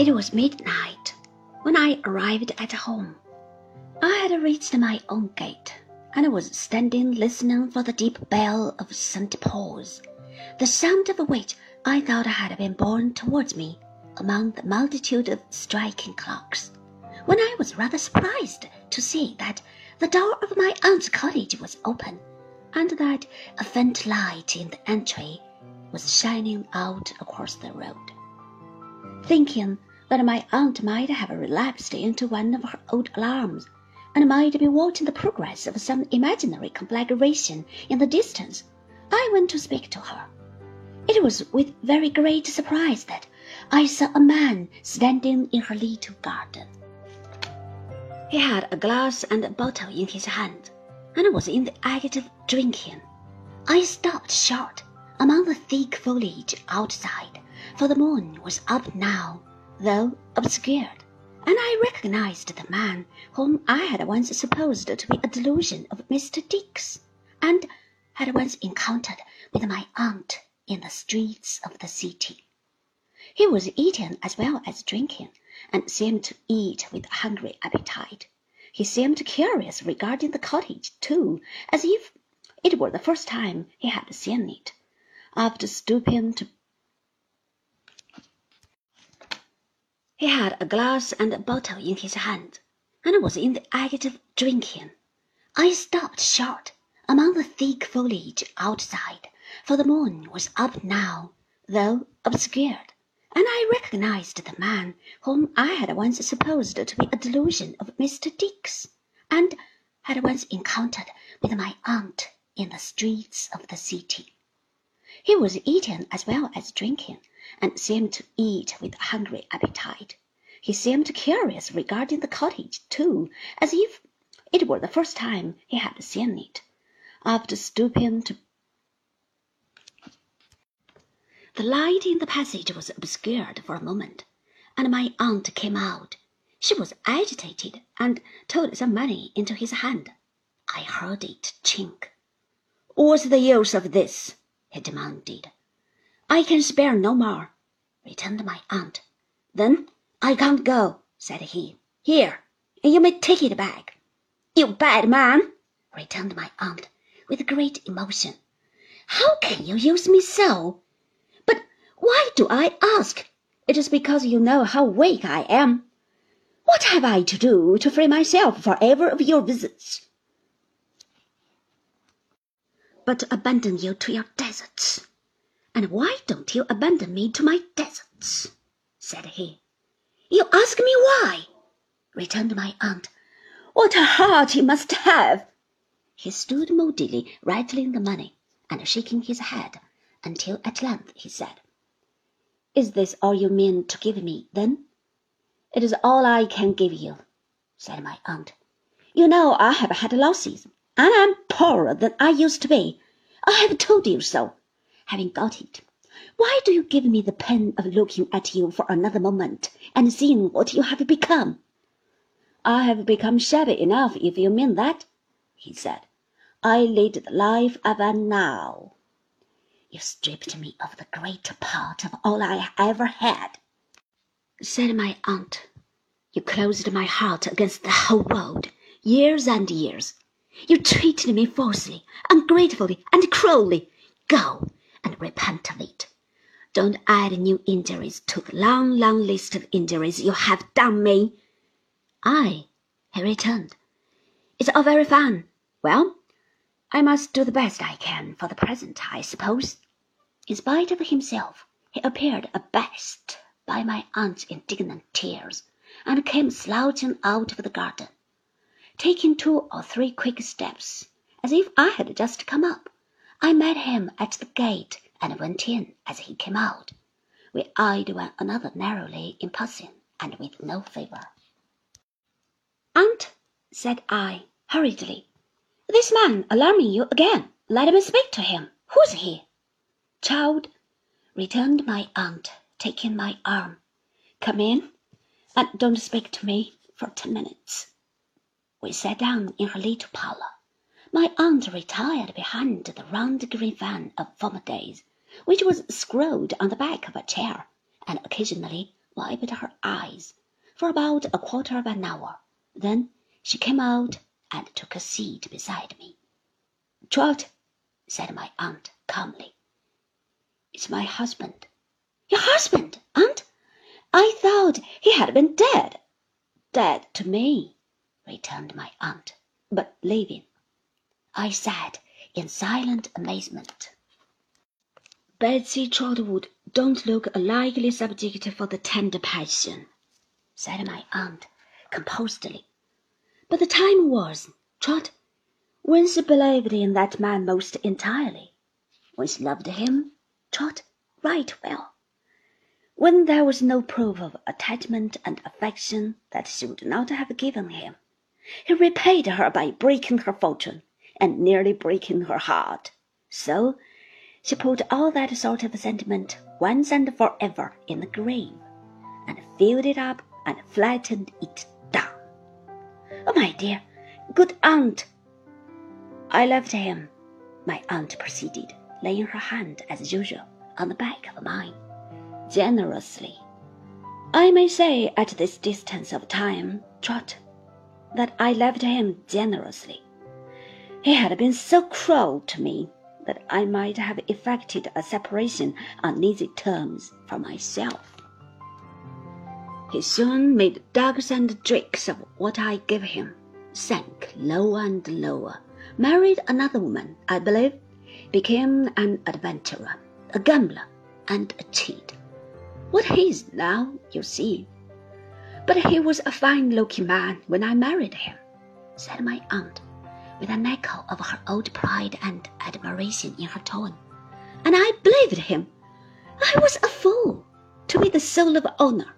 It was midnight when I arrived at home. I had reached my own gate and was standing listening for the deep bell of St. Paul's, the sound of which I thought had been borne towards me among the multitude of striking clocks, when I was rather surprised to see that the door of my aunt's cottage was open, and that a faint light in the entry was shining out across the road. Thinking that my aunt might have relapsed into one of her old alarms, and might be watching the progress of some imaginary conflagration in the distance, I went to speak to her. It was with very great surprise that I saw a man standing in her little garden. He had a glass and a bottle in his hand, and was in the act of drinking. I stopped short among the thick foliage outside, for the moon was up now, though obscured, and I recognized the man whom I had once supposed to be a delusion of Mr. Dick's, and had once encountered with my aunt in the streets of the city. He was eating as well as drinking, and seemed to eat with hungry appetite. He seemed curious regarding the cottage, too, as if it were the first time he had seen it. After stooping to He had a glass and a bottle in his hand, and was in the act of drinking. I stopped short among the thick foliage outside, for the moon was up now, though obscured, and I recognized the man whom I had once supposed to be a delusion of Mr. Dick's, and had once encountered with my aunt in the streets of the city. He was eating as well as drinking, and seemed to eat with hungry appetite. He seemed curious regarding the cottage, too, as if it were the first time he had seen it. After stooping to The light in the passage was obscured for a moment, and my aunt came out. She was agitated and told some money into his hand. I heard it chink. What's the use of this? he demanded. I can spare no more, returned my aunt. Then I can't go, said he. Here, you may take it back. You bad man, returned my aunt with great emotion. How can you use me so? But why do I ask? It is because you know how weak I am. What have I to do to free myself for ever of your visits? But abandon you to your deserts. And why don't you abandon me to my deserts? said he. You ask me why? returned my aunt. What a heart you must have! He stood moodily rattling the money and shaking his head until at length he said, is this all you mean to give me, then? It is all I can give you, said my aunt. You know I have had losses, and am poorer than I used to be. I have told you so. Having got it, why do you give me the pain of looking at you for another moment and seeing what you have become? I have become shabby enough, if you mean that, he said. I lead the life of a now. You stripped me of the greater part of all I ever had, said my aunt. You closed my heart against the whole world, years and years. You treated me falsely, ungratefully, and cruelly. Go and repent of it. Don't add new injuries to the long, long list of injuries you have done me. Aye, he returned. It's all very fine. Well, I must do the best I can for the present, I suppose. In spite of himself, he appeared abashed by my aunt's indignant tears, and came slouching out of the garden. Taking two or three quick steps, as if I had just come up, I met him at the gate and went in as he came out. We eyed one another narrowly in passing, and with no favour. Aunt, said I, hurriedly, this man alarming you again. Let me speak to him. Who's he? Child, returned my aunt, taking my arm, come in, and don't speak to me for ten minutes. We sat down in her little parlour. My aunt retired behind the round green fan of former days, which was screwed on the back of a chair, and occasionally wiped her eyes for about a quarter of an hour. Then she came out and took a seat beside me. Trot, said my aunt calmly, it's my husband. Your husband, aunt? I thought he had been dead. Dead to me, returned my aunt, but living. I said, in silent amazement. Betsy Trotwood don't look a likely subject for the tender passion, said my aunt composedly. But the time was, Trot, when she believed in that man most entirely, when she loved him, Trot, right well, when there was no proof of attachment and affection that she would not have given him. He repaid her by breaking her fortune and nearly breaking her heart. So she put all that sort of sentiment once and for ever in the grave, and filled it up and flattened it down. Oh, my dear, good aunt! I loved him, my aunt proceeded, laying her hand as usual on the back of mine, generously. I may say at this distance of time, Trot, that I loved him generously. He had been so cruel to me that I might have effected a separation on easy terms for myself. He soon made ducks and drakes of what I gave him, sank lower and lower, married another woman, I believe, became an adventurer, a gambler, and a cheat. What he is now, you see. But he was a fine looking man when I married him, said my aunt, with an echo of her old pride and admiration in her tone. And I believed him. I was a fool to be the soul of honor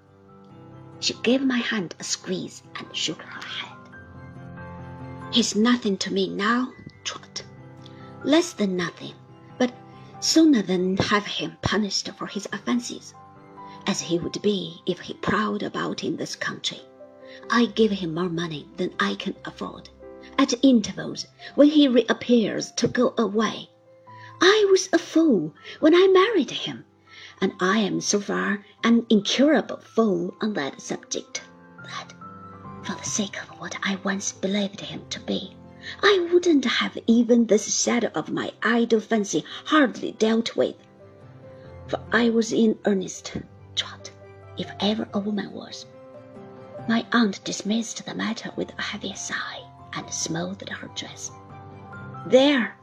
she gave my hand a squeeze and shook her head. He's nothing to me now, Trot. Less than nothing, but sooner than have him punished for his offences, as he would be if he prowled about in this country. I give him more money than I can afford. At intervals, when he reappears to go away, I was a fool when I married him and I am so far an incurable fool on that subject that, for the sake of what I once believed him to be, I wouldn't have even this shadow of my idle fancy hardly dealt with. For I was in earnest, Trot, if ever a woman was. My aunt dismissed the matter with a heavy sigh and smoothed her dress. There,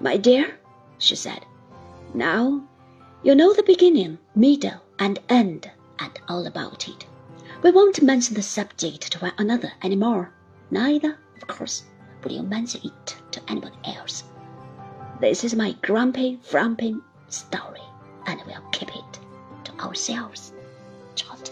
my dear, she said. Now you know the beginning, middle, and end, and all about it. We won't mention the subject to one another any more. Neither, of course, will you mention it to anybody else. This is my grumpy, frumpy story, and we'll keep it to ourselves. Trot.